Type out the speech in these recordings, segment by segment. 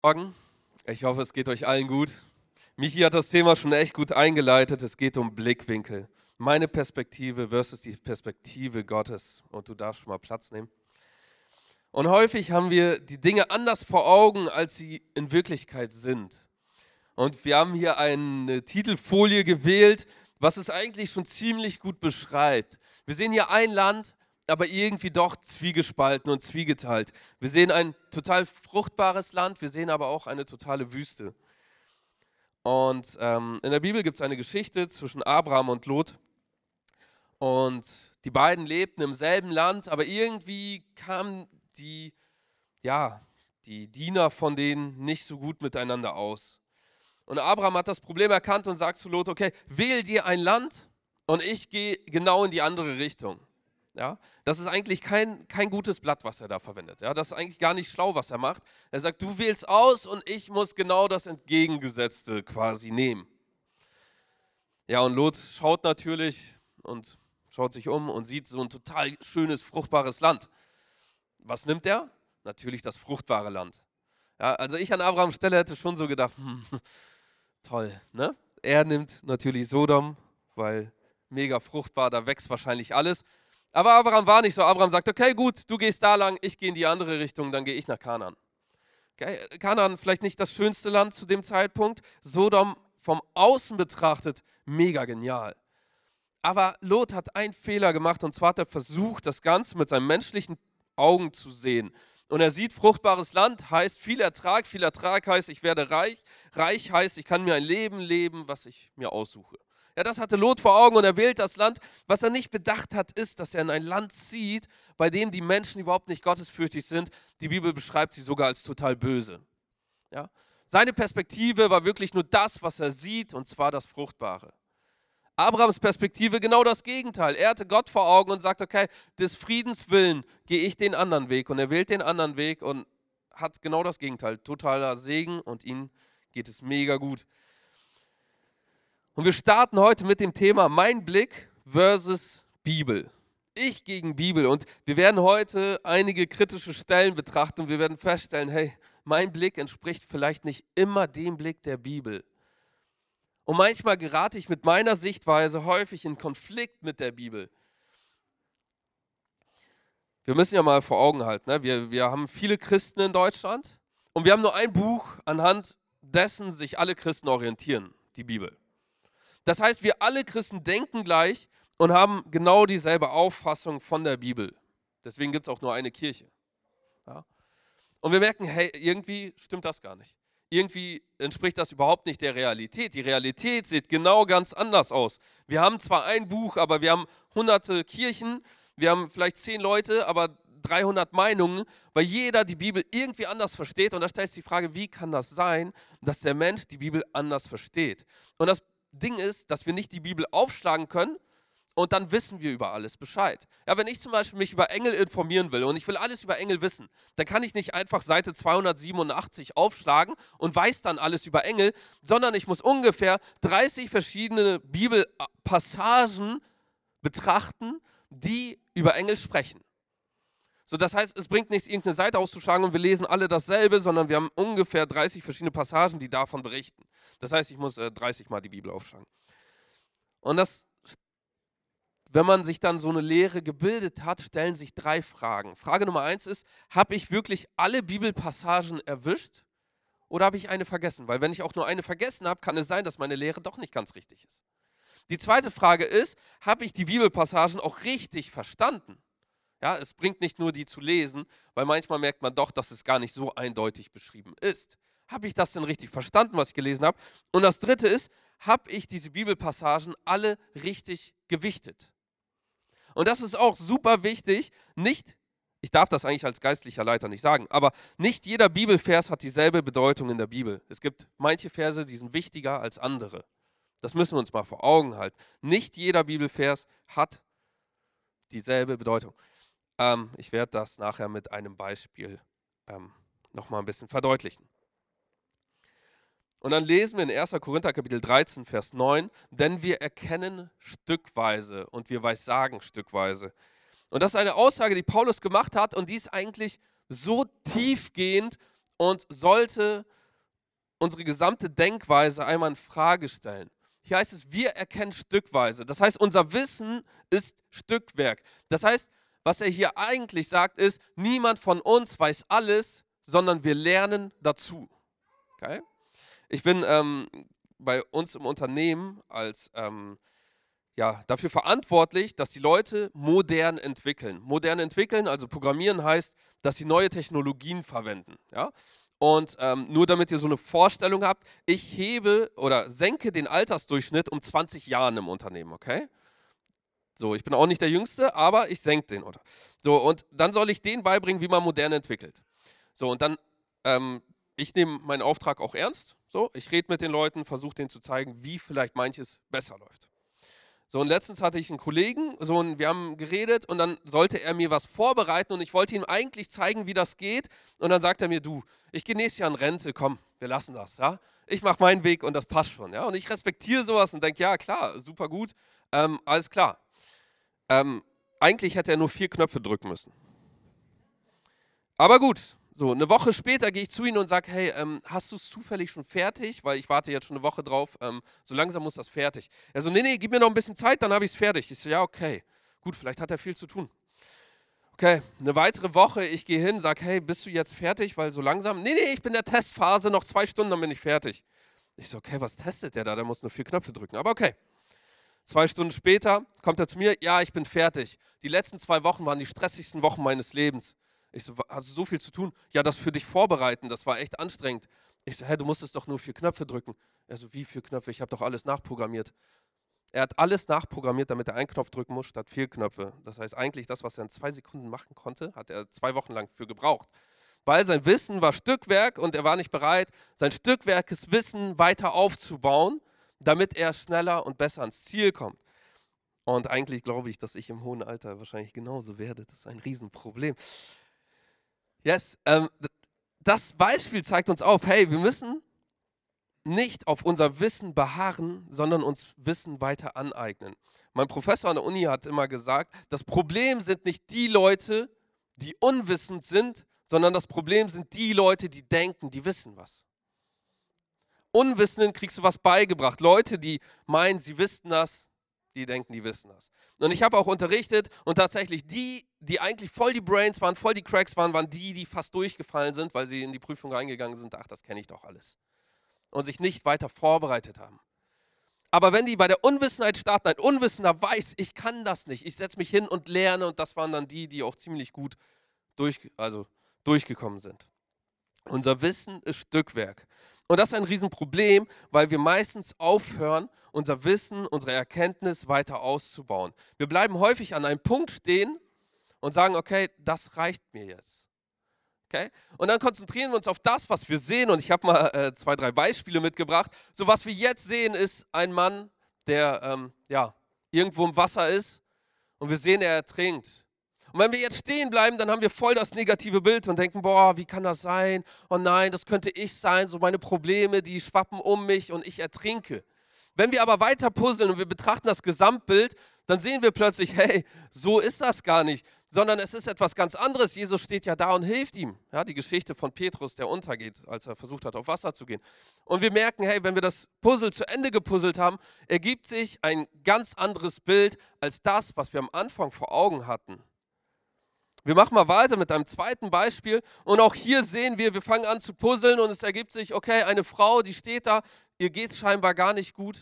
Morgen. Ich hoffe, es geht euch allen gut. Michi hat das Thema schon echt gut eingeleitet. Es geht um Blickwinkel. Meine Perspektive versus die Perspektive Gottes. Und du darfst schon mal Platz nehmen. Und häufig haben wir die Dinge anders vor Augen, als sie in Wirklichkeit sind. Und wir haben hier eine Titelfolie gewählt, was es eigentlich schon ziemlich gut beschreibt. Wir sehen hier ein Land, aber irgendwie doch zwiegespalten und zwiegeteilt. Wir sehen ein total fruchtbares Land, wir sehen aber auch eine totale Wüste. Und ähm, in der Bibel gibt es eine Geschichte zwischen Abraham und Lot. Und die beiden lebten im selben Land, aber irgendwie kamen die, ja, die Diener von denen nicht so gut miteinander aus. Und Abraham hat das Problem erkannt und sagt zu Lot, okay, wähl dir ein Land und ich gehe genau in die andere Richtung. Ja, das ist eigentlich kein, kein gutes Blatt, was er da verwendet. Ja, das ist eigentlich gar nicht schlau, was er macht. Er sagt, du wählst aus und ich muss genau das Entgegengesetzte quasi nehmen. Ja, und Lot schaut natürlich und schaut sich um und sieht so ein total schönes, fruchtbares Land. Was nimmt er? Natürlich das fruchtbare Land. Ja, also ich an Abrahams Stelle hätte schon so gedacht, hm, toll, ne? Er nimmt natürlich Sodom, weil mega fruchtbar, da wächst wahrscheinlich alles. Aber Abraham war nicht so. Abraham sagt, okay, gut, du gehst da lang, ich gehe in die andere Richtung, dann gehe ich nach Kanaan. Okay, Kanaan vielleicht nicht das schönste Land zu dem Zeitpunkt. Sodom vom Außen betrachtet mega genial. Aber Lot hat einen Fehler gemacht und zwar hat er versucht, das Ganze mit seinen menschlichen Augen zu sehen. Und er sieht, fruchtbares Land heißt viel Ertrag, viel Ertrag heißt, ich werde reich, reich heißt, ich kann mir ein Leben leben, was ich mir aussuche. Ja, das hatte Lot vor Augen und er wählt das Land. Was er nicht bedacht hat, ist, dass er in ein Land zieht, bei dem die Menschen überhaupt nicht gottesfürchtig sind. Die Bibel beschreibt sie sogar als total böse. Ja? Seine Perspektive war wirklich nur das, was er sieht, und zwar das Fruchtbare. Abrahams Perspektive genau das Gegenteil. Er hatte Gott vor Augen und sagt, okay, des Friedens willen gehe ich den anderen Weg. Und er wählt den anderen Weg und hat genau das Gegenteil. Totaler Segen und ihm geht es mega gut. Und wir starten heute mit dem Thema Mein Blick versus Bibel. Ich gegen Bibel. Und wir werden heute einige kritische Stellen betrachten und wir werden feststellen, hey, mein Blick entspricht vielleicht nicht immer dem Blick der Bibel. Und manchmal gerate ich mit meiner Sichtweise häufig in Konflikt mit der Bibel. Wir müssen ja mal vor Augen halten, ne? wir, wir haben viele Christen in Deutschland und wir haben nur ein Buch, anhand dessen sich alle Christen orientieren, die Bibel. Das heißt, wir alle Christen denken gleich und haben genau dieselbe Auffassung von der Bibel. Deswegen gibt es auch nur eine Kirche. Ja? Und wir merken, hey, irgendwie stimmt das gar nicht. Irgendwie entspricht das überhaupt nicht der Realität. Die Realität sieht genau ganz anders aus. Wir haben zwar ein Buch, aber wir haben hunderte Kirchen, wir haben vielleicht zehn Leute, aber 300 Meinungen, weil jeder die Bibel irgendwie anders versteht. Und da stellt sich die Frage, wie kann das sein, dass der Mensch die Bibel anders versteht? Und das Ding ist, dass wir nicht die Bibel aufschlagen können und dann wissen wir über alles Bescheid. Ja, wenn ich zum Beispiel mich über Engel informieren will und ich will alles über Engel wissen, dann kann ich nicht einfach Seite 287 aufschlagen und weiß dann alles über Engel, sondern ich muss ungefähr 30 verschiedene Bibelpassagen betrachten, die über Engel sprechen. So, das heißt, es bringt nichts, irgendeine Seite auszuschlagen und wir lesen alle dasselbe, sondern wir haben ungefähr 30 verschiedene Passagen, die davon berichten. Das heißt, ich muss äh, 30 Mal die Bibel aufschlagen. Und das, wenn man sich dann so eine Lehre gebildet hat, stellen sich drei Fragen. Frage Nummer eins ist, habe ich wirklich alle Bibelpassagen erwischt oder habe ich eine vergessen? Weil wenn ich auch nur eine vergessen habe, kann es sein, dass meine Lehre doch nicht ganz richtig ist. Die zweite Frage ist, habe ich die Bibelpassagen auch richtig verstanden? Ja, es bringt nicht nur die zu lesen, weil manchmal merkt man doch, dass es gar nicht so eindeutig beschrieben ist. Habe ich das denn richtig verstanden, was ich gelesen habe? Und das Dritte ist, habe ich diese Bibelpassagen alle richtig gewichtet? Und das ist auch super wichtig, nicht, ich darf das eigentlich als geistlicher Leiter nicht sagen, aber nicht jeder Bibelvers hat dieselbe Bedeutung in der Bibel. Es gibt manche Verse, die sind wichtiger als andere. Das müssen wir uns mal vor Augen halten. Nicht jeder Bibelvers hat dieselbe Bedeutung. Ähm, ich werde das nachher mit einem Beispiel ähm, nochmal ein bisschen verdeutlichen. Und dann lesen wir in 1. Korinther Kapitel 13, Vers 9, denn wir erkennen stückweise und wir weissagen stückweise. Und das ist eine Aussage, die Paulus gemacht hat und die ist eigentlich so tiefgehend und sollte unsere gesamte Denkweise einmal in Frage stellen. Hier heißt es, wir erkennen stückweise. Das heißt, unser Wissen ist Stückwerk. Das heißt, was er hier eigentlich sagt, ist, niemand von uns weiß alles, sondern wir lernen dazu. Okay? Ich bin ähm, bei uns im Unternehmen als ähm, ja, dafür verantwortlich, dass die Leute modern entwickeln. Modern entwickeln, also programmieren heißt, dass sie neue Technologien verwenden. Ja? Und ähm, nur damit ihr so eine Vorstellung habt, ich hebe oder senke den Altersdurchschnitt um 20 Jahren im Unternehmen, okay? So, ich bin auch nicht der Jüngste, aber ich senke den. Oder? So, und dann soll ich denen beibringen, wie man modern entwickelt. So, und dann, ähm, ich nehme meinen Auftrag auch ernst. So, ich rede mit den Leuten, versuche denen zu zeigen, wie vielleicht manches besser läuft. So, und letztens hatte ich einen Kollegen, so, und wir haben geredet und dann sollte er mir was vorbereiten und ich wollte ihm eigentlich zeigen, wie das geht. Und dann sagt er mir, du, ich gehe nächstes Jahr in Rente, komm, wir lassen das, ja. Ich mache meinen Weg und das passt schon, ja. Und ich respektiere sowas und denke, ja, klar, super gut, ähm, alles klar. Ähm, eigentlich hätte er nur vier Knöpfe drücken müssen. Aber gut, so, eine Woche später gehe ich zu ihnen und sage, hey, ähm, hast du es zufällig schon fertig? Weil ich warte jetzt schon eine Woche drauf, ähm, so langsam muss das fertig. Er so, nee, nee, gib mir noch ein bisschen Zeit, dann habe ich es fertig. Ich so, ja, okay, gut, vielleicht hat er viel zu tun. Okay, eine weitere Woche, ich gehe hin, sage, hey, bist du jetzt fertig? Weil so langsam, nee, nee, ich bin in der Testphase, noch zwei Stunden, dann bin ich fertig. Ich so, okay, was testet der da? Der muss nur vier Knöpfe drücken, aber okay. Zwei Stunden später kommt er zu mir, ja, ich bin fertig. Die letzten zwei Wochen waren die stressigsten Wochen meines Lebens. Ich so, hast du so viel zu tun? Ja, das für dich vorbereiten, das war echt anstrengend. Ich so, hä, du musstest doch nur vier Knöpfe drücken. Er so, wie vier Knöpfe? Ich habe doch alles nachprogrammiert. Er hat alles nachprogrammiert, damit er einen Knopf drücken muss, statt vier Knöpfe. Das heißt, eigentlich das, was er in zwei Sekunden machen konnte, hat er zwei Wochen lang für gebraucht. Weil sein Wissen war Stückwerk und er war nicht bereit, sein Stückwerkeswissen weiter aufzubauen, damit er schneller und besser ans Ziel kommt. Und eigentlich glaube ich, dass ich im hohen Alter wahrscheinlich genauso werde. Das ist ein Riesenproblem. Yes, ähm, das Beispiel zeigt uns auf, hey, wir müssen nicht auf unser Wissen beharren, sondern uns Wissen weiter aneignen. Mein Professor an der Uni hat immer gesagt, das Problem sind nicht die Leute, die unwissend sind, sondern das Problem sind die Leute, die denken, die wissen was. Unwissenden kriegst du was beigebracht. Leute, die meinen, sie wüssten das, die denken, die wissen das. Und ich habe auch unterrichtet und tatsächlich die, die eigentlich voll die Brains waren, voll die Cracks waren, waren die, die fast durchgefallen sind, weil sie in die Prüfung reingegangen sind, ach, das kenne ich doch alles. Und sich nicht weiter vorbereitet haben. Aber wenn die bei der Unwissenheit starten, ein Unwissender weiß, ich kann das nicht, ich setze mich hin und lerne und das waren dann die, die auch ziemlich gut durch, also durchgekommen sind. Unser Wissen ist Stückwerk. Und das ist ein Riesenproblem, weil wir meistens aufhören, unser Wissen, unsere Erkenntnis weiter auszubauen. Wir bleiben häufig an einem Punkt stehen und sagen, okay, das reicht mir jetzt. Okay? Und dann konzentrieren wir uns auf das, was wir sehen. Und ich habe mal äh, zwei, drei Beispiele mitgebracht. So was wir jetzt sehen, ist ein Mann, der ähm, ja, irgendwo im Wasser ist und wir sehen, er ertrinkt. Und wenn wir jetzt stehen bleiben, dann haben wir voll das negative Bild und denken, boah, wie kann das sein? Oh nein, das könnte ich sein, so meine Probleme, die schwappen um mich und ich ertrinke. Wenn wir aber weiter puzzeln und wir betrachten das Gesamtbild, dann sehen wir plötzlich, hey, so ist das gar nicht, sondern es ist etwas ganz anderes. Jesus steht ja da und hilft ihm. Ja, die Geschichte von Petrus, der untergeht, als er versucht hat, auf Wasser zu gehen. Und wir merken, hey, wenn wir das Puzzle zu Ende gepuzzelt haben, ergibt sich ein ganz anderes Bild als das, was wir am Anfang vor Augen hatten. Wir machen mal weiter mit einem zweiten Beispiel und auch hier sehen wir, wir fangen an zu puzzeln und es ergibt sich, okay, eine Frau, die steht da, ihr geht es scheinbar gar nicht gut.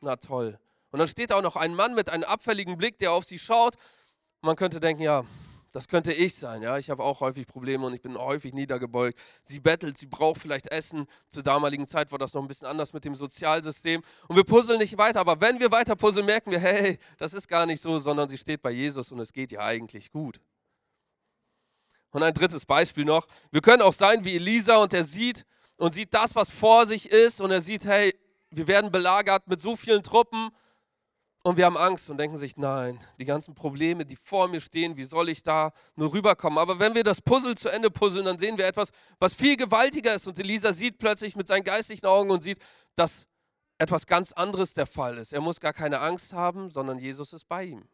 Na toll. Und dann steht da auch noch ein Mann mit einem abfälligen Blick, der auf sie schaut. Man könnte denken, ja, das könnte ich sein. Ja, ich habe auch häufig Probleme und ich bin häufig niedergebeugt. Sie bettelt, sie braucht vielleicht Essen. Zur damaligen Zeit war das noch ein bisschen anders mit dem Sozialsystem. Und wir puzzeln nicht weiter. Aber wenn wir weiter puzzeln, merken wir, hey, das ist gar nicht so, sondern sie steht bei Jesus und es geht ihr eigentlich gut. Und ein drittes Beispiel noch. Wir können auch sein wie Elisa und er sieht und sieht das, was vor sich ist und er sieht, hey, wir werden belagert mit so vielen Truppen und wir haben Angst und denken sich, nein, die ganzen Probleme, die vor mir stehen, wie soll ich da nur rüberkommen? Aber wenn wir das Puzzle zu Ende puzzeln, dann sehen wir etwas, was viel gewaltiger ist und Elisa sieht plötzlich mit seinen geistigen Augen und sieht, dass etwas ganz anderes der Fall ist. Er muss gar keine Angst haben, sondern Jesus ist bei ihm.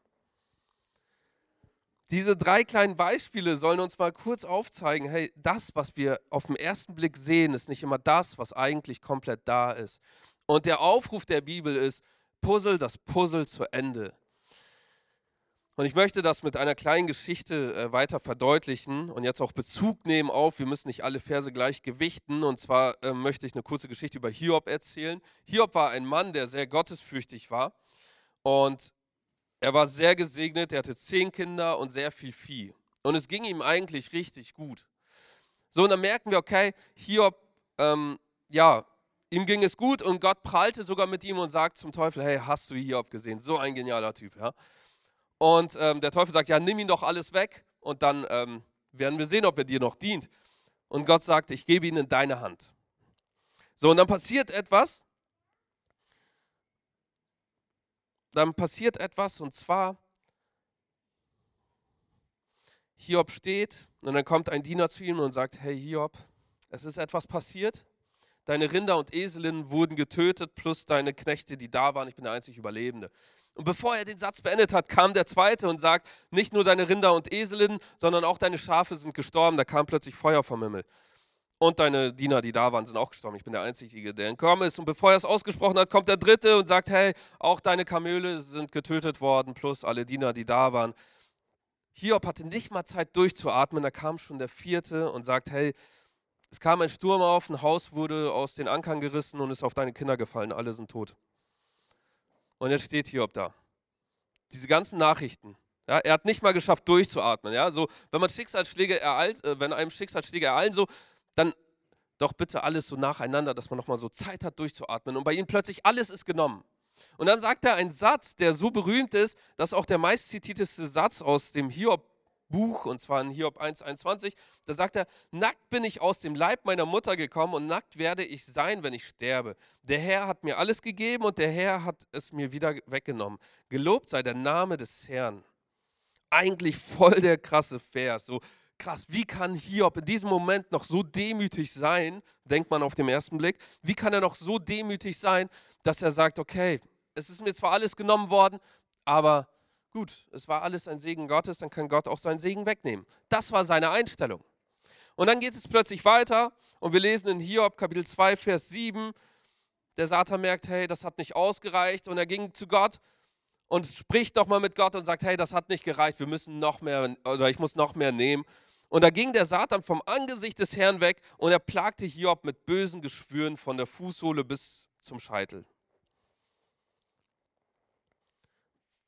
Diese drei kleinen Beispiele sollen uns mal kurz aufzeigen, hey, das, was wir auf den ersten Blick sehen, ist nicht immer das, was eigentlich komplett da ist. Und der Aufruf der Bibel ist, Puzzle das Puzzle zu Ende. Und ich möchte das mit einer kleinen Geschichte äh, weiter verdeutlichen und jetzt auch Bezug nehmen auf, wir müssen nicht alle Verse gleich gewichten. Und zwar äh, möchte ich eine kurze Geschichte über Hiob erzählen. Hiob war ein Mann, der sehr gottesfürchtig war. Und er war sehr gesegnet, er hatte zehn Kinder und sehr viel Vieh. Und es ging ihm eigentlich richtig gut. So, und dann merken wir, okay, Hiob, ähm, ja, ihm ging es gut und Gott prallte sogar mit ihm und sagt zum Teufel, hey, hast du Hiob gesehen? So ein genialer Typ, ja. Und ähm, der Teufel sagt, ja, nimm ihn doch alles weg und dann ähm, werden wir sehen, ob er dir noch dient. Und Gott sagt, ich gebe ihn in deine Hand. So, und dann passiert etwas. Dann passiert etwas und zwar, Hiob steht und dann kommt ein Diener zu ihm und sagt, hey Hiob, es ist etwas passiert. Deine Rinder und Eselinnen wurden getötet, plus deine Knechte, die da waren. Ich bin der einzig Überlebende. Und bevor er den Satz beendet hat, kam der zweite und sagt, nicht nur deine Rinder und Eselinnen, sondern auch deine Schafe sind gestorben. Da kam plötzlich Feuer vom Himmel. Und deine Diener, die da waren, sind auch gestorben. Ich bin der Einzige, der entkommen ist. Und bevor er es ausgesprochen hat, kommt der dritte und sagt, hey, auch deine Kamele sind getötet worden, plus alle Diener, die da waren. Hiob hatte nicht mal Zeit durchzuatmen, da kam schon der vierte und sagt, hey, es kam ein Sturm auf, ein Haus wurde aus den Ankern gerissen und ist auf deine Kinder gefallen, alle sind tot. Und jetzt steht Hiob da. Diese ganzen Nachrichten. Ja, er hat nicht mal geschafft, durchzuatmen. Ja, so, wenn man Schicksalsschläge ereilt, äh, wenn einem Schicksalsschläge ereilen, so, dann doch bitte alles so nacheinander, dass man nochmal so Zeit hat, durchzuatmen. Und bei ihm plötzlich alles ist genommen. Und dann sagt er einen Satz, der so berühmt ist, dass auch der meistzitierteste Satz aus dem Hiob Buch, und zwar in Hiob 1,21, da sagt er, nackt bin ich aus dem Leib meiner Mutter gekommen und nackt werde ich sein, wenn ich sterbe. Der Herr hat mir alles gegeben und der Herr hat es mir wieder weggenommen. Gelobt sei der Name des Herrn. Eigentlich voll der krasse Vers. So krass, wie kann Hiob in diesem Moment noch so demütig sein, denkt man auf den ersten Blick, wie kann er noch so demütig sein, dass er sagt, okay, es ist mir zwar alles genommen worden, aber gut, es war alles ein Segen Gottes, dann kann Gott auch seinen Segen wegnehmen. Das war seine Einstellung. Und dann geht es plötzlich weiter und wir lesen in Hiob Kapitel 2, Vers 7, der Satan merkt, hey, das hat nicht ausgereicht und er ging zu Gott und spricht doch mal mit Gott und sagt, hey, das hat nicht gereicht, wir müssen noch mehr, oder ich muss noch mehr nehmen. Und da ging der Satan vom Angesicht des Herrn weg und er plagte Hiob mit bösen Geschwüren von der Fußsohle bis zum Scheitel.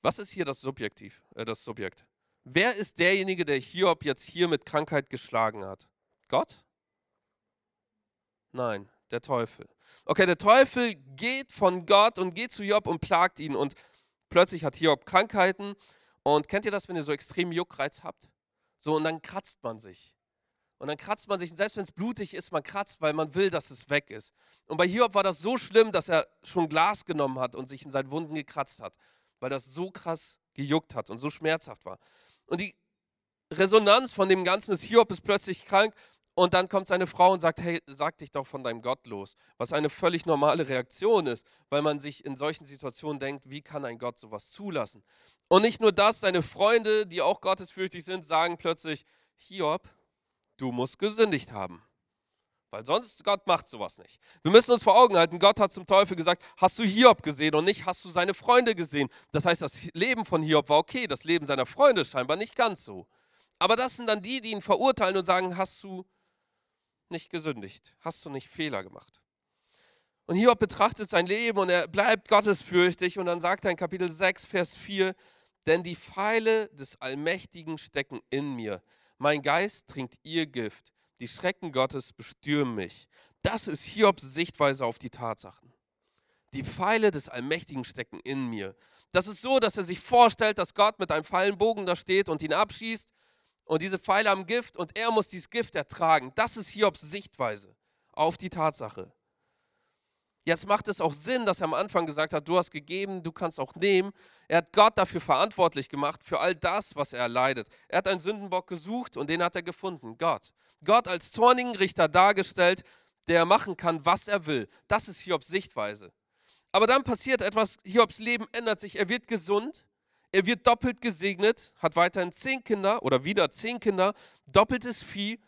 Was ist hier das Subjektiv, äh, das Subjekt? Wer ist derjenige, der Hiob jetzt hier mit Krankheit geschlagen hat? Gott? Nein, der Teufel. Okay, der Teufel geht von Gott und geht zu Hiob und plagt ihn und plötzlich hat Hiob Krankheiten und kennt ihr das, wenn ihr so extrem Juckreiz habt? So und dann kratzt man sich. Und dann kratzt man sich, und selbst wenn es blutig ist, man kratzt, weil man will, dass es weg ist. Und bei Hiob war das so schlimm, dass er schon Glas genommen hat und sich in seinen Wunden gekratzt hat weil das so krass gejuckt hat und so schmerzhaft war. Und die Resonanz von dem Ganzen ist, Hiob ist plötzlich krank und dann kommt seine Frau und sagt, hey, sag dich doch von deinem Gott los. Was eine völlig normale Reaktion ist, weil man sich in solchen Situationen denkt, wie kann ein Gott sowas zulassen? Und nicht nur das, seine Freunde, die auch gottesfürchtig sind, sagen plötzlich, Hiob, du musst gesündigt haben. Weil sonst, Gott macht sowas nicht. Wir müssen uns vor Augen halten, Gott hat zum Teufel gesagt, hast du Hiob gesehen und nicht hast du seine Freunde gesehen. Das heißt, das Leben von Hiob war okay, das Leben seiner Freunde scheinbar nicht ganz so. Aber das sind dann die, die ihn verurteilen und sagen, hast du nicht gesündigt, hast du nicht Fehler gemacht. Und Hiob betrachtet sein Leben und er bleibt gottesfürchtig und dann sagt er in Kapitel 6, Vers 4, denn die Pfeile des Allmächtigen stecken in mir. Mein Geist trinkt ihr Gift die Schrecken Gottes bestürmen mich. Das ist Hiobs Sichtweise auf die Tatsachen. Die Pfeile des Allmächtigen stecken in mir. Das ist so, dass er sich vorstellt, dass Gott mit einem Pfeilenbogen da steht und ihn abschießt und diese Pfeile haben Gift und er muss dieses Gift ertragen. Das ist Hiobs Sichtweise auf die Tatsache. Jetzt macht es auch Sinn, dass er am Anfang gesagt hat, du hast gegeben, du kannst auch nehmen. Er hat Gott dafür verantwortlich gemacht, für all das, was er leidet. Er hat einen Sündenbock gesucht und den hat er gefunden, Gott. Gott als zornigen Richter dargestellt, der machen kann, was er will. Das ist Hiobs Sichtweise. Aber dann passiert etwas, Hiobs Leben ändert sich, er wird gesund, Er wird doppelt gesegnet, hat weiterhin zehn Kinder oder wieder zehn Kinder, doppeltes Vieh,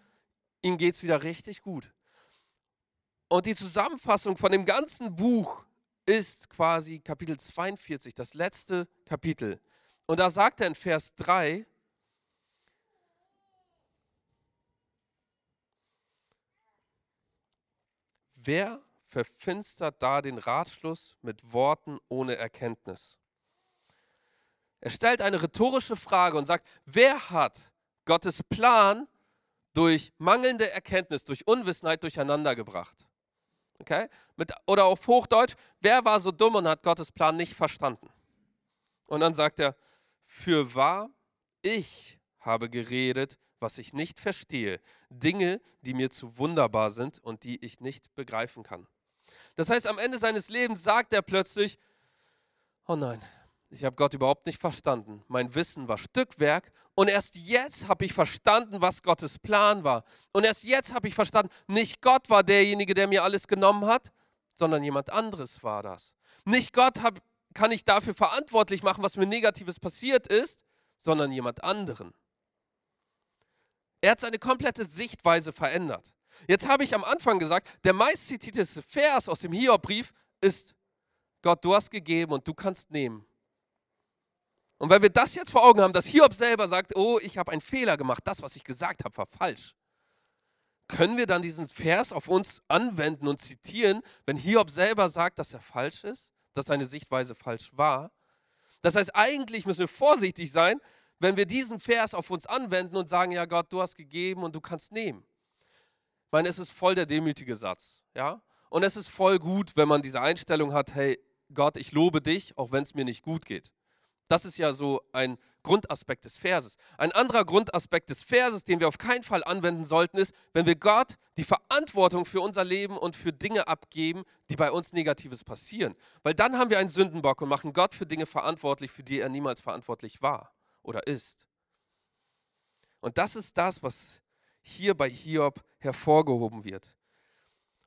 ihm geht es wieder richtig gut. Und die Zusammenfassung von dem ganzen Buch ist quasi Kapitel 42, das letzte Kapitel. Und da sagt er in Vers 3, wer verfinstert da den Ratschluss mit Worten ohne Erkenntnis? Er stellt eine rhetorische Frage und sagt, wer hat Gottes Plan durch mangelnde Erkenntnis, durch Unwissenheit durcheinander gebracht? Okay? Mit, oder auf Hochdeutsch, wer war so dumm und hat Gottes Plan nicht verstanden? Und dann sagt er, für wahr, ich habe geredet, was ich nicht verstehe, Dinge, die mir zu wunderbar sind und die ich nicht begreifen kann. Das heißt, am Ende seines Lebens sagt er plötzlich, oh nein, ich habe Gott überhaupt nicht verstanden. Mein Wissen war Stückwerk und erst jetzt habe ich verstanden, was Gottes Plan war. Und erst jetzt habe ich verstanden, nicht Gott war derjenige, der mir alles genommen hat, sondern jemand anderes war das. Nicht Gott hab, kann ich dafür verantwortlich machen, was mir Negatives passiert ist, sondern jemand anderen. Er hat seine komplette Sichtweise verändert. Jetzt habe ich am Anfang gesagt, der meistzitierteste Vers aus dem Hiobbrief ist, Gott, du hast gegeben und du kannst nehmen. Und weil wir das jetzt vor Augen haben, dass Hiob selber sagt, oh, ich habe einen Fehler gemacht, das, was ich gesagt habe, war falsch. Können wir dann diesen Vers auf uns anwenden und zitieren, wenn Hiob selber sagt, dass er falsch ist, dass seine Sichtweise falsch war? Das heißt, eigentlich müssen wir vorsichtig sein, wenn wir diesen Vers auf uns anwenden und sagen, ja Gott, du hast gegeben und du kannst nehmen. Ich meine, es ist voll der demütige Satz, ja? Und es ist voll gut, wenn man diese Einstellung hat, hey Gott, ich lobe dich, auch wenn es mir nicht gut geht. Das ist ja so ein Grundaspekt des Verses. Ein anderer Grundaspekt des Verses, den wir auf keinen Fall anwenden sollten, ist, wenn wir Gott die Verantwortung für unser Leben und für Dinge abgeben, die bei uns Negatives passieren. Weil dann haben wir einen Sündenbock und machen Gott für Dinge verantwortlich, für die er niemals verantwortlich war oder ist. Und das ist das, was hier bei Hiob hervorgehoben wird.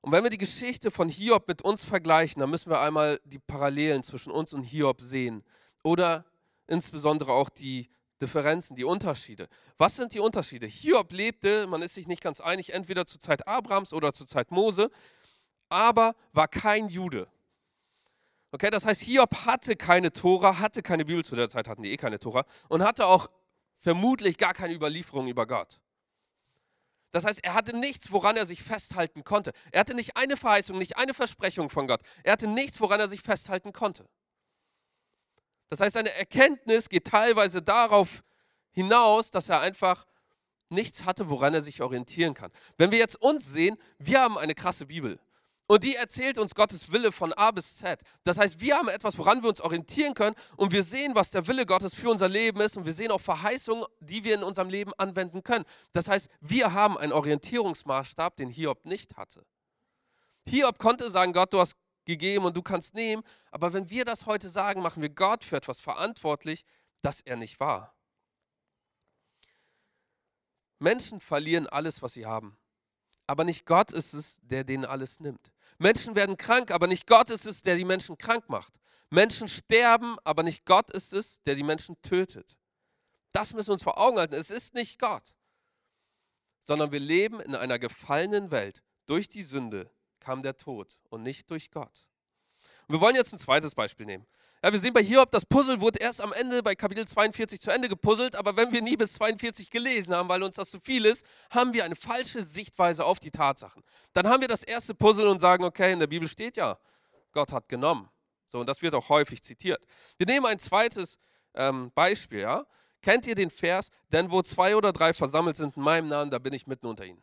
Und wenn wir die Geschichte von Hiob mit uns vergleichen, dann müssen wir einmal die Parallelen zwischen uns und Hiob sehen. Oder insbesondere auch die Differenzen, die Unterschiede. Was sind die Unterschiede? Hiob lebte, man ist sich nicht ganz einig, entweder zur Zeit Abrahams oder zur Zeit Mose, aber war kein Jude. Okay, das heißt, Hiob hatte keine Tora, hatte keine Bibel, zu der Zeit hatten die eh keine Tora und hatte auch vermutlich gar keine Überlieferung über Gott. Das heißt, er hatte nichts, woran er sich festhalten konnte. Er hatte nicht eine Verheißung, nicht eine Versprechung von Gott. Er hatte nichts, woran er sich festhalten konnte. Das heißt, seine Erkenntnis geht teilweise darauf hinaus, dass er einfach nichts hatte, woran er sich orientieren kann. Wenn wir jetzt uns sehen, wir haben eine krasse Bibel. Und die erzählt uns Gottes Wille von A bis Z. Das heißt, wir haben etwas, woran wir uns orientieren können und wir sehen, was der Wille Gottes für unser Leben ist und wir sehen auch Verheißungen, die wir in unserem Leben anwenden können. Das heißt, wir haben einen Orientierungsmaßstab, den Hiob nicht hatte. Hiob konnte sagen, Gott, du hast gegeben und du kannst nehmen. Aber wenn wir das heute sagen, machen wir Gott für etwas verantwortlich, das er nicht war. Menschen verlieren alles, was sie haben. Aber nicht Gott ist es, der denen alles nimmt. Menschen werden krank, aber nicht Gott ist es, der die Menschen krank macht. Menschen sterben, aber nicht Gott ist es, der die Menschen tötet. Das müssen wir uns vor Augen halten. Es ist nicht Gott, sondern wir leben in einer gefallenen Welt durch die Sünde, kam der Tod und nicht durch Gott. Und wir wollen jetzt ein zweites Beispiel nehmen. Ja, wir sehen bei Hiob, das Puzzle wurde erst am Ende bei Kapitel 42 zu Ende gepuzzelt, aber wenn wir nie bis 42 gelesen haben, weil uns das zu viel ist, haben wir eine falsche Sichtweise auf die Tatsachen. Dann haben wir das erste Puzzle und sagen, okay, in der Bibel steht ja, Gott hat genommen. So, und das wird auch häufig zitiert. Wir nehmen ein zweites ähm, Beispiel, ja. Kennt ihr den Vers? Denn wo zwei oder drei versammelt sind in meinem Namen, da bin ich mitten unter ihnen.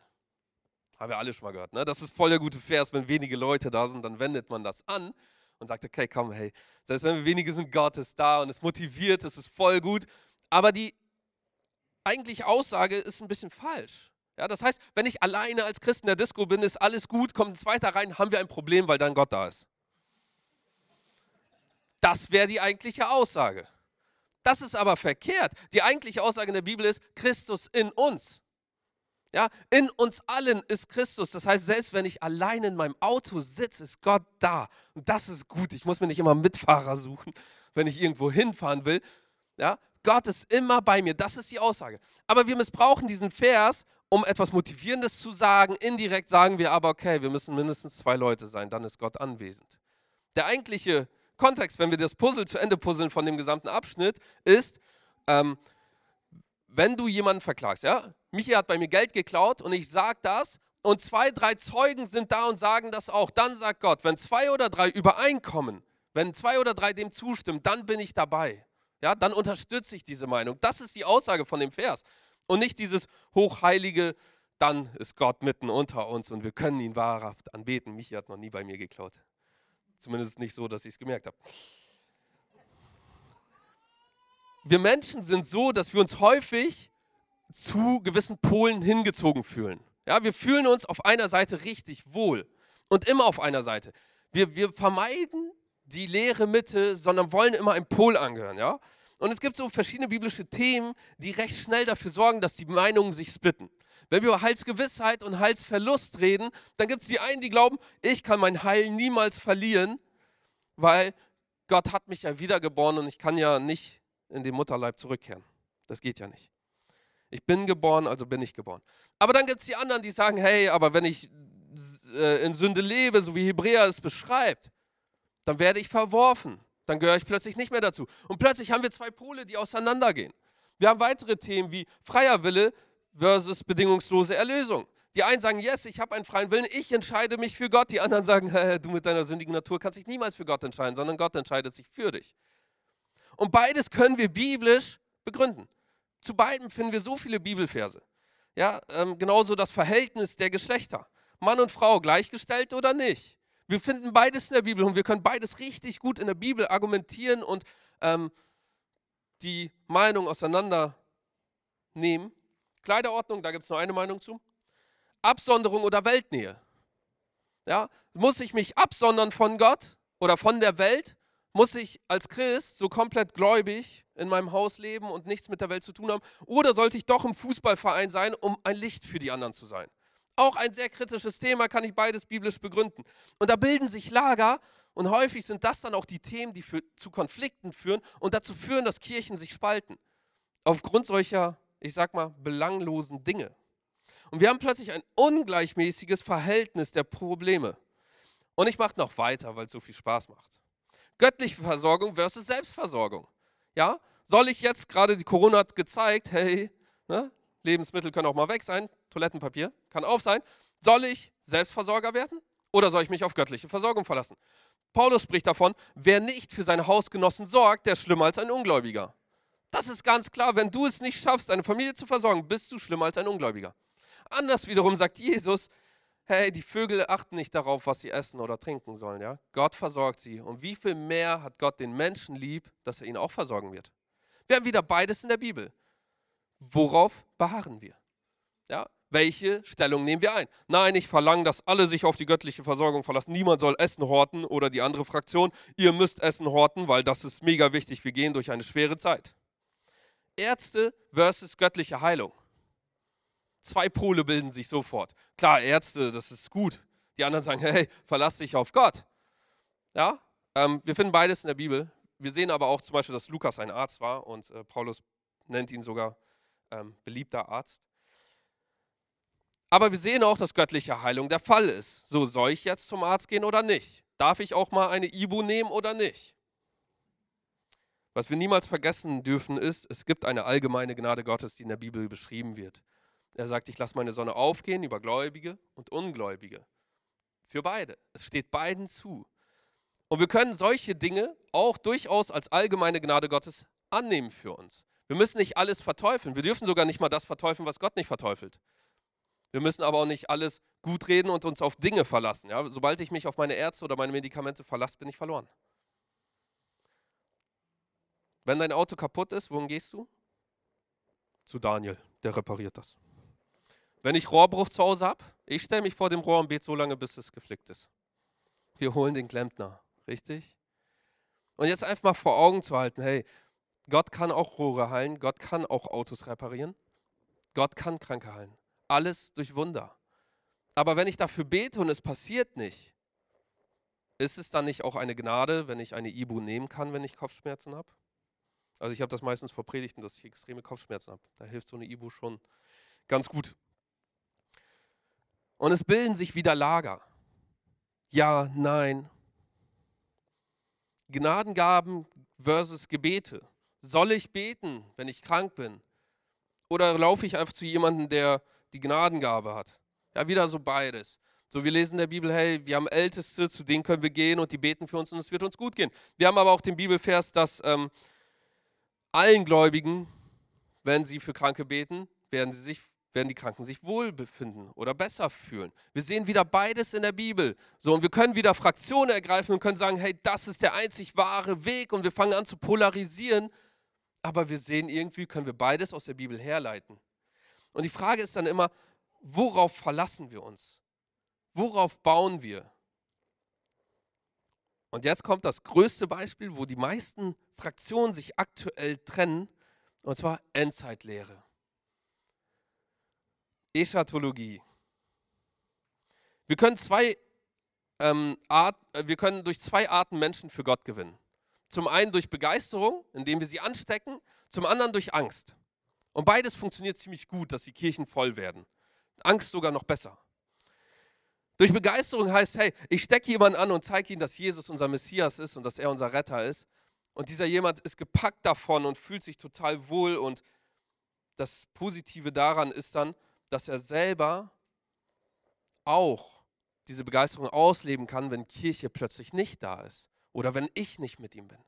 Haben wir alle schon mal gehört. Ne? Das ist voll der gute Vers, wenn wenige Leute da sind, dann wendet man das an und sagt, okay, komm, hey, selbst wenn wir wenige sind, Gott ist da und es motiviert, es ist voll gut. Aber die eigentliche Aussage ist ein bisschen falsch. Ja, das heißt, wenn ich alleine als Christ in der Disco bin, ist alles gut, kommt ein zweiter rein, haben wir ein Problem, weil dann Gott da ist. Das wäre die eigentliche Aussage. Das ist aber verkehrt. Die eigentliche Aussage in der Bibel ist Christus in uns. Ja, in uns allen ist Christus. Das heißt, selbst wenn ich allein in meinem Auto sitze, ist Gott da. Und das ist gut. Ich muss mir nicht immer Mitfahrer suchen, wenn ich irgendwo hinfahren will. Ja? Gott ist immer bei mir, das ist die Aussage. Aber wir missbrauchen diesen Vers, um etwas Motivierendes zu sagen. Indirekt sagen wir aber, okay, wir müssen mindestens zwei Leute sein, dann ist Gott anwesend. Der eigentliche Kontext, wenn wir das Puzzle zu Ende puzzeln von dem gesamten Abschnitt, ist, ähm, wenn du jemanden verklagst, ja, Michi hat bei mir Geld geklaut und ich sage das und zwei, drei Zeugen sind da und sagen das auch, dann sagt Gott, wenn zwei oder drei übereinkommen, wenn zwei oder drei dem zustimmen, dann bin ich dabei. Ja, dann unterstütze ich diese Meinung. Das ist die Aussage von dem Vers. Und nicht dieses hochheilige, dann ist Gott mitten unter uns und wir können ihn wahrhaft anbeten. Michi hat noch nie bei mir geklaut. Zumindest nicht so, dass ich es gemerkt habe. Wir Menschen sind so, dass wir uns häufig zu gewissen Polen hingezogen fühlen. Ja, wir fühlen uns auf einer Seite richtig wohl und immer auf einer Seite. Wir, wir vermeiden die leere Mitte, sondern wollen immer einem Pol angehören. Ja? Und es gibt so verschiedene biblische Themen, die recht schnell dafür sorgen, dass die Meinungen sich splitten. Wenn wir über Heilsgewissheit und Heilsverlust reden, dann gibt es die einen, die glauben, ich kann mein Heil niemals verlieren, weil Gott hat mich ja wiedergeboren und ich kann ja nicht in den Mutterleib zurückkehren. Das geht ja nicht. Ich bin geboren, also bin ich geboren. Aber dann gibt es die anderen, die sagen, hey, aber wenn ich äh, in Sünde lebe, so wie Hebräer es beschreibt, dann werde ich verworfen. Dann gehöre ich plötzlich nicht mehr dazu. Und plötzlich haben wir zwei Pole, die auseinandergehen. Wir haben weitere Themen wie freier Wille versus bedingungslose Erlösung. Die einen sagen, yes, ich habe einen freien Willen, ich entscheide mich für Gott. Die anderen sagen, du mit deiner sündigen Natur kannst dich niemals für Gott entscheiden, sondern Gott entscheidet sich für dich. Und beides können wir biblisch begründen. Zu beiden finden wir so viele Bibelverse. Ja, ähm, genauso das Verhältnis der Geschlechter. Mann und Frau gleichgestellt oder nicht. Wir finden beides in der Bibel und wir können beides richtig gut in der Bibel argumentieren und ähm, die Meinung auseinandernehmen. Kleiderordnung, da gibt es nur eine Meinung zu. Absonderung oder Weltnähe. Ja, muss ich mich absondern von Gott oder von der Welt muss ich als Christ so komplett gläubig in meinem Haus leben und nichts mit der Welt zu tun haben? Oder sollte ich doch im Fußballverein sein, um ein Licht für die anderen zu sein? Auch ein sehr kritisches Thema, kann ich beides biblisch begründen. Und da bilden sich Lager und häufig sind das dann auch die Themen, die für, zu Konflikten führen und dazu führen, dass Kirchen sich spalten. Aufgrund solcher, ich sag mal, belanglosen Dinge. Und wir haben plötzlich ein ungleichmäßiges Verhältnis der Probleme. Und ich mache noch weiter, weil es so viel Spaß macht. Göttliche Versorgung versus Selbstversorgung. Ja, soll ich jetzt, gerade die Corona hat gezeigt, hey, ne, Lebensmittel können auch mal weg sein, Toilettenpapier kann auf sein. Soll ich Selbstversorger werden oder soll ich mich auf göttliche Versorgung verlassen? Paulus spricht davon, wer nicht für seine Hausgenossen sorgt, der ist schlimmer als ein Ungläubiger. Das ist ganz klar, wenn du es nicht schaffst, deine Familie zu versorgen, bist du schlimmer als ein Ungläubiger. Anders wiederum sagt Jesus, hey, die Vögel achten nicht darauf, was sie essen oder trinken sollen. Ja? Gott versorgt sie. Und wie viel mehr hat Gott den Menschen lieb, dass er ihn auch versorgen wird? Wir haben wieder beides in der Bibel. Worauf beharren wir? Ja? Welche Stellung nehmen wir ein? Nein, ich verlange, dass alle sich auf die göttliche Versorgung verlassen. Niemand soll Essen horten oder die andere Fraktion. Ihr müsst Essen horten, weil das ist mega wichtig. Wir gehen durch eine schwere Zeit. Ärzte versus göttliche Heilung. Zwei Pole bilden sich sofort. Klar, Ärzte, das ist gut. Die anderen sagen, hey, verlass dich auf Gott. Ja, ähm, wir finden beides in der Bibel. Wir sehen aber auch zum Beispiel, dass Lukas ein Arzt war und äh, Paulus nennt ihn sogar ähm, beliebter Arzt. Aber wir sehen auch, dass göttliche Heilung der Fall ist. So, soll ich jetzt zum Arzt gehen oder nicht? Darf ich auch mal eine Ibu nehmen oder nicht? Was wir niemals vergessen dürfen ist, es gibt eine allgemeine Gnade Gottes, die in der Bibel beschrieben wird. Er sagt, ich lasse meine Sonne aufgehen über Gläubige und Ungläubige. Für beide. Es steht beiden zu. Und wir können solche Dinge auch durchaus als allgemeine Gnade Gottes annehmen für uns. Wir müssen nicht alles verteufeln. Wir dürfen sogar nicht mal das verteufeln, was Gott nicht verteufelt. Wir müssen aber auch nicht alles gut reden und uns auf Dinge verlassen. Ja? Sobald ich mich auf meine Ärzte oder meine Medikamente verlasse, bin ich verloren. Wenn dein Auto kaputt ist, wohin gehst du? Zu Daniel, der repariert das. Wenn ich Rohrbruch zu Hause habe, ich stelle mich vor dem Rohr und bete so lange, bis es geflickt ist. Wir holen den Klempner, richtig? Und jetzt einfach mal vor Augen zu halten, hey, Gott kann auch Rohre heilen, Gott kann auch Autos reparieren, Gott kann Kranke heilen. Alles durch Wunder. Aber wenn ich dafür bete und es passiert nicht, ist es dann nicht auch eine Gnade, wenn ich eine Ibu nehmen kann, wenn ich Kopfschmerzen habe? Also ich habe das meistens vor Predigten, dass ich extreme Kopfschmerzen habe. Da hilft so eine Ibu schon ganz gut. Und es bilden sich wieder Lager. Ja, nein. Gnadengaben versus Gebete. Soll ich beten, wenn ich krank bin? Oder laufe ich einfach zu jemandem, der die Gnadengabe hat? Ja, wieder so beides. So, wir lesen in der Bibel, hey, wir haben Älteste, zu denen können wir gehen und die beten für uns und es wird uns gut gehen. Wir haben aber auch den Bibelvers, dass ähm, allen Gläubigen, wenn sie für Kranke beten, werden, sie sich, werden die Kranken sich wohl befinden oder besser fühlen. Wir sehen wieder beides in der Bibel. So, und wir können wieder Fraktionen ergreifen und können sagen, hey, das ist der einzig wahre Weg und wir fangen an zu polarisieren. Aber wir sehen irgendwie, können wir beides aus der Bibel herleiten. Und die Frage ist dann immer, worauf verlassen wir uns? Worauf bauen wir? Und jetzt kommt das größte Beispiel, wo die meisten Fraktionen sich aktuell trennen, und zwar Endzeitlehre. Eschatologie. Wir können, zwei, ähm, Art, äh, wir können durch zwei Arten Menschen für Gott gewinnen. Zum einen durch Begeisterung, indem wir sie anstecken, zum anderen durch Angst. Und beides funktioniert ziemlich gut, dass die Kirchen voll werden. Angst sogar noch besser. Durch Begeisterung heißt, hey, ich stecke jemanden an und zeige ihm, dass Jesus unser Messias ist und dass er unser Retter ist. Und dieser jemand ist gepackt davon und fühlt sich total wohl. Und das Positive daran ist dann, dass er selber auch diese Begeisterung ausleben kann, wenn Kirche plötzlich nicht da ist oder wenn ich nicht mit ihm bin.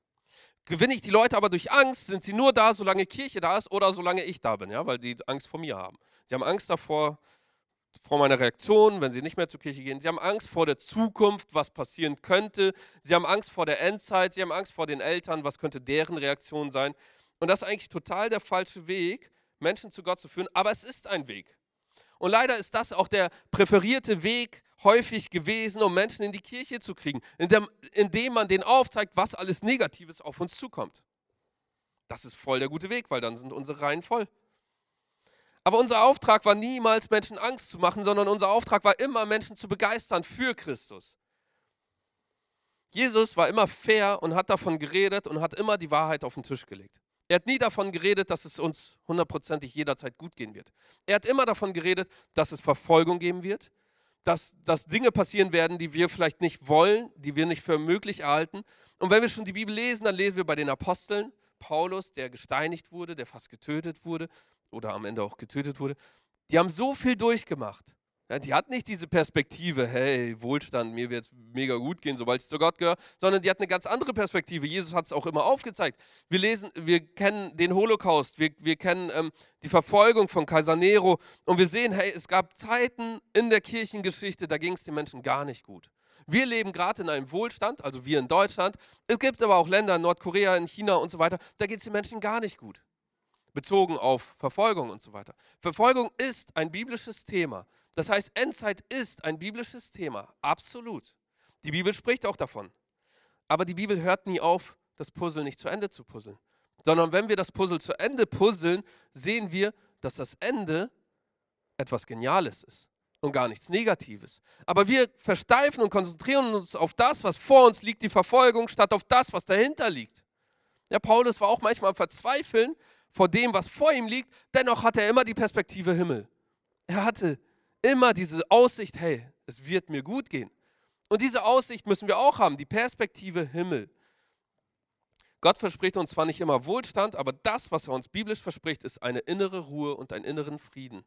Gewinne ich die Leute aber durch Angst, sind sie nur da, solange Kirche da ist oder solange ich da bin, ja, weil die Angst vor mir haben. Sie haben Angst davor, vor meiner Reaktion, wenn sie nicht mehr zur Kirche gehen. Sie haben Angst vor der Zukunft, was passieren könnte. Sie haben Angst vor der Endzeit. Sie haben Angst vor den Eltern, was könnte deren Reaktion sein. Und das ist eigentlich total der falsche Weg, Menschen zu Gott zu führen. Aber es ist ein Weg. Und leider ist das auch der präferierte Weg häufig gewesen, um Menschen in die Kirche zu kriegen, indem, indem man denen aufzeigt, was alles Negatives auf uns zukommt. Das ist voll der gute Weg, weil dann sind unsere Reihen voll. Aber unser Auftrag war niemals, Menschen Angst zu machen, sondern unser Auftrag war immer, Menschen zu begeistern für Christus. Jesus war immer fair und hat davon geredet und hat immer die Wahrheit auf den Tisch gelegt. Er hat nie davon geredet, dass es uns hundertprozentig jederzeit gut gehen wird. Er hat immer davon geredet, dass es Verfolgung geben wird, dass, dass Dinge passieren werden, die wir vielleicht nicht wollen, die wir nicht für möglich erhalten. Und wenn wir schon die Bibel lesen, dann lesen wir bei den Aposteln, Paulus, der gesteinigt wurde, der fast getötet wurde oder am Ende auch getötet wurde, die haben so viel durchgemacht. Ja, die hat nicht diese Perspektive, hey, Wohlstand, mir wird es mega gut gehen, sobald ich zu Gott gehöre, sondern die hat eine ganz andere Perspektive. Jesus hat es auch immer aufgezeigt. Wir lesen, wir kennen den Holocaust, wir, wir kennen ähm, die Verfolgung von Kaiser Nero und wir sehen, hey, es gab Zeiten in der Kirchengeschichte, da ging es den Menschen gar nicht gut. Wir leben gerade in einem Wohlstand, also wir in Deutschland. Es gibt aber auch Länder, in Nordkorea, in China und so weiter, da geht es den Menschen gar nicht gut bezogen auf Verfolgung und so weiter. Verfolgung ist ein biblisches Thema. Das heißt, Endzeit ist ein biblisches Thema, absolut. Die Bibel spricht auch davon. Aber die Bibel hört nie auf, das Puzzle nicht zu Ende zu puzzeln. Sondern wenn wir das Puzzle zu Ende puzzeln, sehen wir, dass das Ende etwas Geniales ist und gar nichts Negatives. Aber wir versteifen und konzentrieren uns auf das, was vor uns liegt, die Verfolgung, statt auf das, was dahinter liegt. Ja, Paulus war auch manchmal am Verzweifeln, vor dem, was vor ihm liegt. Dennoch hatte er immer die Perspektive Himmel. Er hatte immer diese Aussicht, hey, es wird mir gut gehen. Und diese Aussicht müssen wir auch haben, die Perspektive Himmel. Gott verspricht uns zwar nicht immer Wohlstand, aber das, was er uns biblisch verspricht, ist eine innere Ruhe und einen inneren Frieden.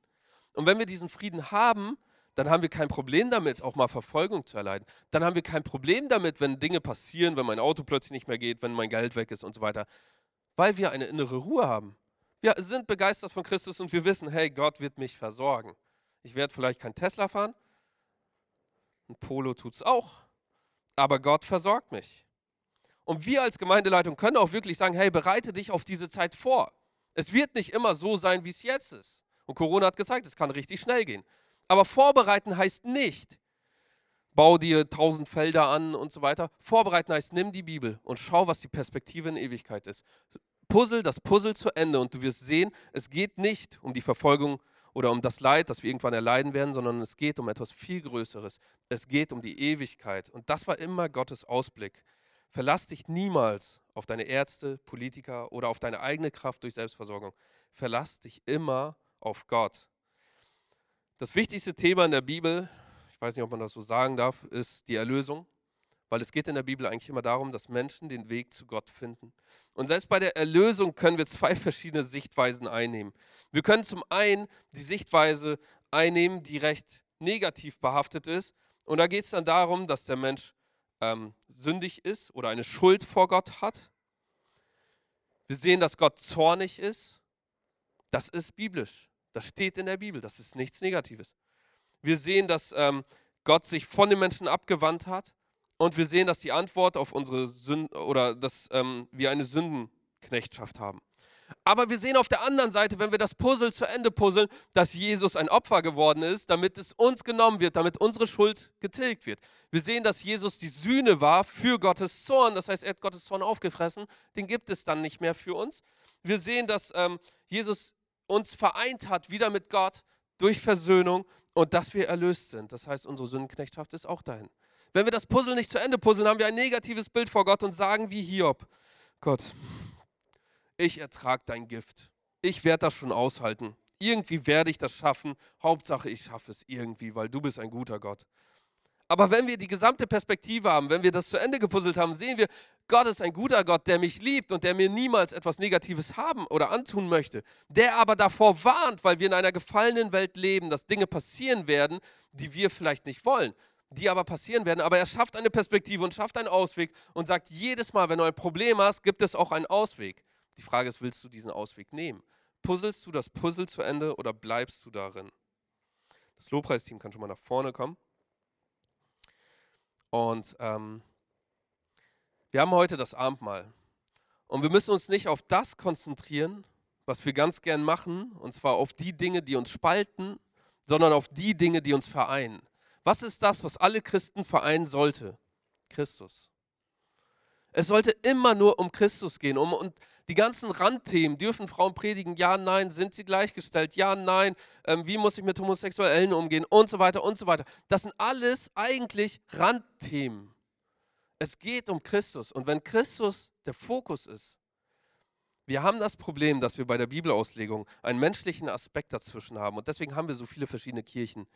Und wenn wir diesen Frieden haben, dann haben wir kein Problem damit, auch mal Verfolgung zu erleiden. Dann haben wir kein Problem damit, wenn Dinge passieren, wenn mein Auto plötzlich nicht mehr geht, wenn mein Geld weg ist und so weiter weil wir eine innere Ruhe haben. Wir sind begeistert von Christus und wir wissen, hey, Gott wird mich versorgen. Ich werde vielleicht kein Tesla fahren, ein Polo tut es auch, aber Gott versorgt mich. Und wir als Gemeindeleitung können auch wirklich sagen, hey, bereite dich auf diese Zeit vor. Es wird nicht immer so sein, wie es jetzt ist. Und Corona hat gezeigt, es kann richtig schnell gehen. Aber vorbereiten heißt nicht, bau dir tausend Felder an und so weiter. Vorbereiten heißt, nimm die Bibel und schau, was die Perspektive in Ewigkeit ist. Puzzle das Puzzle zu Ende und du wirst sehen, es geht nicht um die Verfolgung oder um das Leid, das wir irgendwann erleiden werden, sondern es geht um etwas viel Größeres. Es geht um die Ewigkeit. Und das war immer Gottes Ausblick Verlass dich niemals auf deine Ärzte, Politiker oder auf deine eigene Kraft durch Selbstversorgung. Verlass dich immer auf Gott. Das wichtigste Thema in der Bibel, ich weiß nicht, ob man das so sagen darf, ist die Erlösung, weil es geht in der Bibel eigentlich immer darum, dass Menschen den Weg zu Gott finden. Und selbst bei der Erlösung können wir zwei verschiedene Sichtweisen einnehmen. Wir können zum einen die Sichtweise einnehmen, die recht negativ behaftet ist. Und da geht es dann darum, dass der Mensch ähm, sündig ist oder eine Schuld vor Gott hat. Wir sehen, dass Gott zornig ist. Das ist biblisch. Das steht in der Bibel, das ist nichts Negatives. Wir sehen, dass ähm, Gott sich von den Menschen abgewandt hat und wir sehen, dass die Antwort auf unsere Sünden oder dass ähm, wir eine Sündenknechtschaft haben. Aber wir sehen auf der anderen Seite, wenn wir das Puzzle zu Ende puzzeln, dass Jesus ein Opfer geworden ist, damit es uns genommen wird, damit unsere Schuld getilgt wird. Wir sehen, dass Jesus die Sühne war für Gottes Zorn, das heißt, er hat Gottes Zorn aufgefressen, den gibt es dann nicht mehr für uns. Wir sehen, dass ähm, Jesus uns vereint hat, wieder mit Gott durch Versöhnung und dass wir erlöst sind. Das heißt, unsere Sündenknechtschaft ist auch dahin. Wenn wir das Puzzle nicht zu Ende puzzeln, haben wir ein negatives Bild vor Gott und sagen wie Hiob, Gott, ich ertrage dein Gift. Ich werde das schon aushalten. Irgendwie werde ich das schaffen. Hauptsache, ich schaffe es irgendwie, weil du bist ein guter Gott. Aber wenn wir die gesamte Perspektive haben, wenn wir das zu Ende gepuzzelt haben, sehen wir, Gott ist ein guter Gott, der mich liebt und der mir niemals etwas Negatives haben oder antun möchte. Der aber davor warnt, weil wir in einer gefallenen Welt leben, dass Dinge passieren werden, die wir vielleicht nicht wollen, die aber passieren werden. Aber er schafft eine Perspektive und schafft einen Ausweg und sagt, jedes Mal, wenn du ein Problem hast, gibt es auch einen Ausweg. Die Frage ist, willst du diesen Ausweg nehmen? Puzzelst du das Puzzle zu Ende oder bleibst du darin? Das Lobpreisteam kann schon mal nach vorne kommen. Und ähm, wir haben heute das Abendmahl. Und wir müssen uns nicht auf das konzentrieren, was wir ganz gern machen, und zwar auf die Dinge, die uns spalten, sondern auf die Dinge, die uns vereinen. Was ist das, was alle Christen vereinen sollte? Christus. Es sollte immer nur um Christus gehen. Um, und die ganzen Randthemen, dürfen Frauen predigen? Ja, nein. Sind sie gleichgestellt? Ja, nein. Ähm, wie muss ich mit Homosexuellen umgehen? Und so weiter und so weiter. Das sind alles eigentlich Randthemen. Es geht um Christus. Und wenn Christus der Fokus ist, wir haben das Problem, dass wir bei der Bibelauslegung einen menschlichen Aspekt dazwischen haben. Und deswegen haben wir so viele verschiedene Kirchen.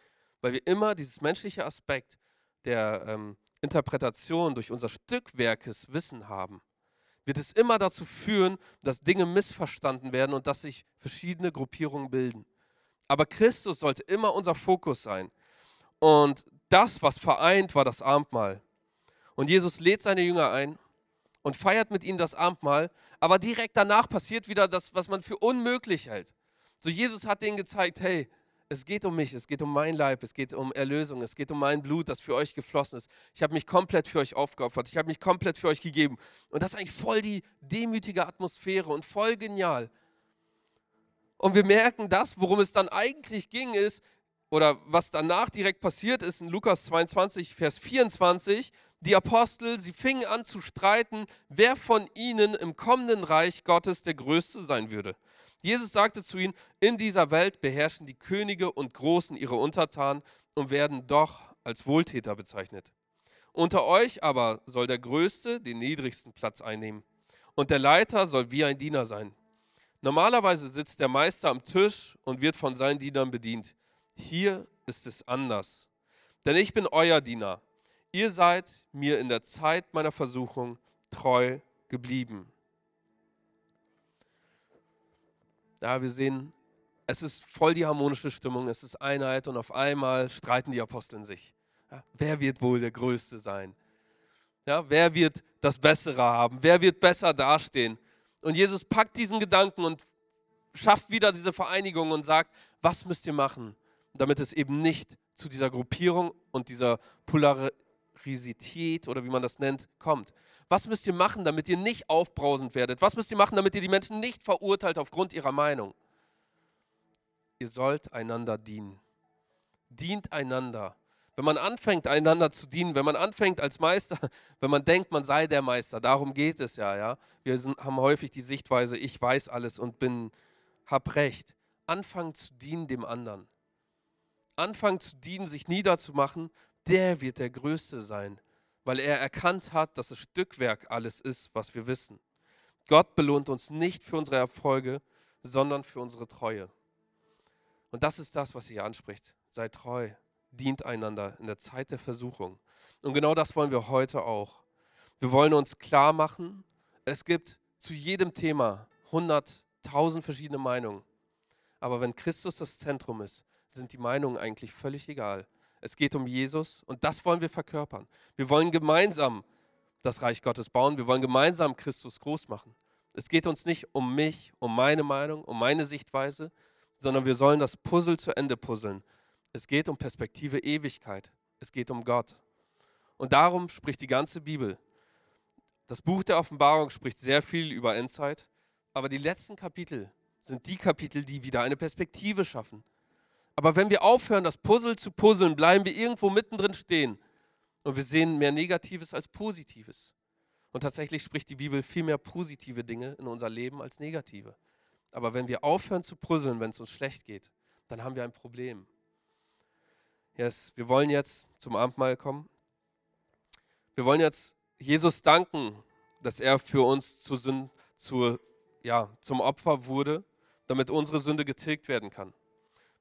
Weil wir immer dieses menschliche Aspekt der ähm, Interpretation durch unser Stückwerkes Wissen haben wird es immer dazu führen, dass Dinge missverstanden werden und dass sich verschiedene Gruppierungen bilden. Aber Christus sollte immer unser Fokus sein. Und das, was vereint, war das Abendmahl. Und Jesus lädt seine Jünger ein und feiert mit ihnen das Abendmahl, aber direkt danach passiert wieder das, was man für unmöglich hält. So Jesus hat denen gezeigt, hey, es geht um mich, es geht um mein Leib, es geht um Erlösung, es geht um mein Blut, das für euch geflossen ist. Ich habe mich komplett für euch aufgeopfert, ich habe mich komplett für euch gegeben. Und das ist eigentlich voll die demütige Atmosphäre und voll genial. Und wir merken, das, worum es dann eigentlich ging, ist, oder was danach direkt passiert ist in Lukas 22, Vers 24, die Apostel, sie fingen an zu streiten, wer von ihnen im kommenden Reich Gottes der Größte sein würde. Jesus sagte zu ihnen, in dieser Welt beherrschen die Könige und Großen ihre Untertanen und werden doch als Wohltäter bezeichnet. Unter euch aber soll der Größte den niedrigsten Platz einnehmen und der Leiter soll wie ein Diener sein. Normalerweise sitzt der Meister am Tisch und wird von seinen Dienern bedient. Hier ist es anders. Denn ich bin euer Diener. Ihr seid mir in der Zeit meiner Versuchung treu geblieben. Ja, wir sehen, es ist voll die harmonische Stimmung, es ist Einheit und auf einmal streiten die Apostel in sich. Ja, wer wird wohl der Größte sein? Ja, wer wird das Bessere haben? Wer wird besser dastehen? Und Jesus packt diesen Gedanken und schafft wieder diese Vereinigung und sagt, was müsst ihr machen, damit es eben nicht zu dieser Gruppierung und dieser Polarisität oder wie man das nennt, kommt. Was müsst ihr machen, damit ihr nicht aufbrausend werdet? Was müsst ihr machen, damit ihr die Menschen nicht verurteilt aufgrund ihrer Meinung? Ihr sollt einander dienen. Dient einander. Wenn man anfängt, einander zu dienen, wenn man anfängt als Meister, wenn man denkt, man sei der Meister, darum geht es ja, ja. Wir sind, haben häufig die Sichtweise, ich weiß alles und bin, hab recht. Anfangen zu dienen dem anderen. Anfangen zu dienen, sich niederzumachen, der wird der Größte sein weil er erkannt hat, dass es Stückwerk alles ist, was wir wissen. Gott belohnt uns nicht für unsere Erfolge, sondern für unsere Treue. Und das ist das, was er hier anspricht. Sei treu, dient einander in der Zeit der Versuchung. Und genau das wollen wir heute auch. Wir wollen uns klar machen, es gibt zu jedem Thema hunderttausend verschiedene Meinungen. Aber wenn Christus das Zentrum ist, sind die Meinungen eigentlich völlig egal. Es geht um Jesus und das wollen wir verkörpern. Wir wollen gemeinsam das Reich Gottes bauen. Wir wollen gemeinsam Christus groß machen. Es geht uns nicht um mich, um meine Meinung, um meine Sichtweise, sondern wir sollen das Puzzle zu Ende puzzeln. Es geht um Perspektive Ewigkeit. Es geht um Gott. Und darum spricht die ganze Bibel. Das Buch der Offenbarung spricht sehr viel über Endzeit, aber die letzten Kapitel sind die Kapitel, die wieder eine Perspektive schaffen. Aber wenn wir aufhören, das Puzzle zu puzzeln, bleiben wir irgendwo mittendrin stehen und wir sehen mehr Negatives als Positives. Und tatsächlich spricht die Bibel viel mehr positive Dinge in unser Leben als negative. Aber wenn wir aufhören zu puzzeln, wenn es uns schlecht geht, dann haben wir ein Problem. Yes, wir wollen jetzt zum Abendmahl kommen. Wir wollen jetzt Jesus danken, dass er für uns zu, zu, ja, zum Opfer wurde, damit unsere Sünde getilgt werden kann.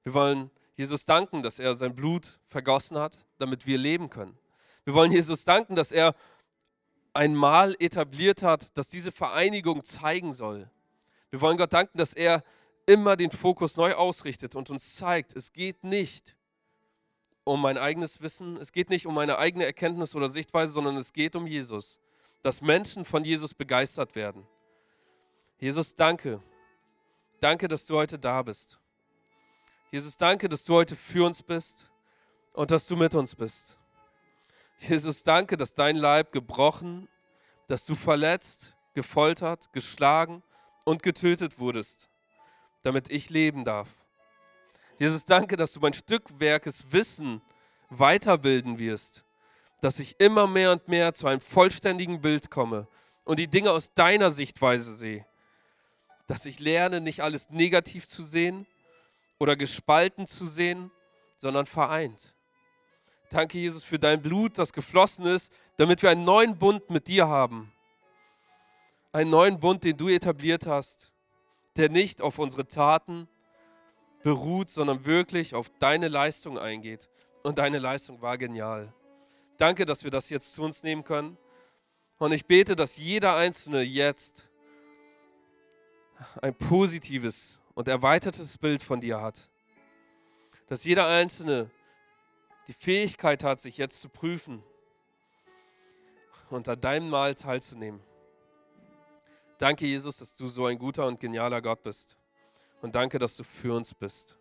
Wir wollen Jesus danken, dass er sein Blut vergossen hat, damit wir leben können. Wir wollen Jesus danken, dass er ein Mal etabliert hat, das diese Vereinigung zeigen soll. Wir wollen Gott danken, dass er immer den Fokus neu ausrichtet und uns zeigt, es geht nicht um mein eigenes Wissen, es geht nicht um meine eigene Erkenntnis oder Sichtweise, sondern es geht um Jesus, dass Menschen von Jesus begeistert werden. Jesus, danke. Danke, dass du heute da bist. Jesus, danke, dass du heute für uns bist und dass du mit uns bist. Jesus, danke, dass dein Leib gebrochen, dass du verletzt, gefoltert, geschlagen und getötet wurdest, damit ich leben darf. Jesus, danke, dass du mein Stückwerkes Wissen weiterbilden wirst, dass ich immer mehr und mehr zu einem vollständigen Bild komme und die Dinge aus deiner Sichtweise sehe. Dass ich lerne, nicht alles negativ zu sehen oder gespalten zu sehen, sondern vereint. Danke, Jesus, für dein Blut, das geflossen ist, damit wir einen neuen Bund mit dir haben. Einen neuen Bund, den du etabliert hast, der nicht auf unsere Taten beruht, sondern wirklich auf deine Leistung eingeht. Und deine Leistung war genial. Danke, dass wir das jetzt zu uns nehmen können. Und ich bete, dass jeder Einzelne jetzt ein positives und erweitertes Bild von dir hat. Dass jeder Einzelne die Fähigkeit hat, sich jetzt zu prüfen und an deinem Mahl teilzunehmen. Danke, Jesus, dass du so ein guter und genialer Gott bist. Und danke, dass du für uns bist.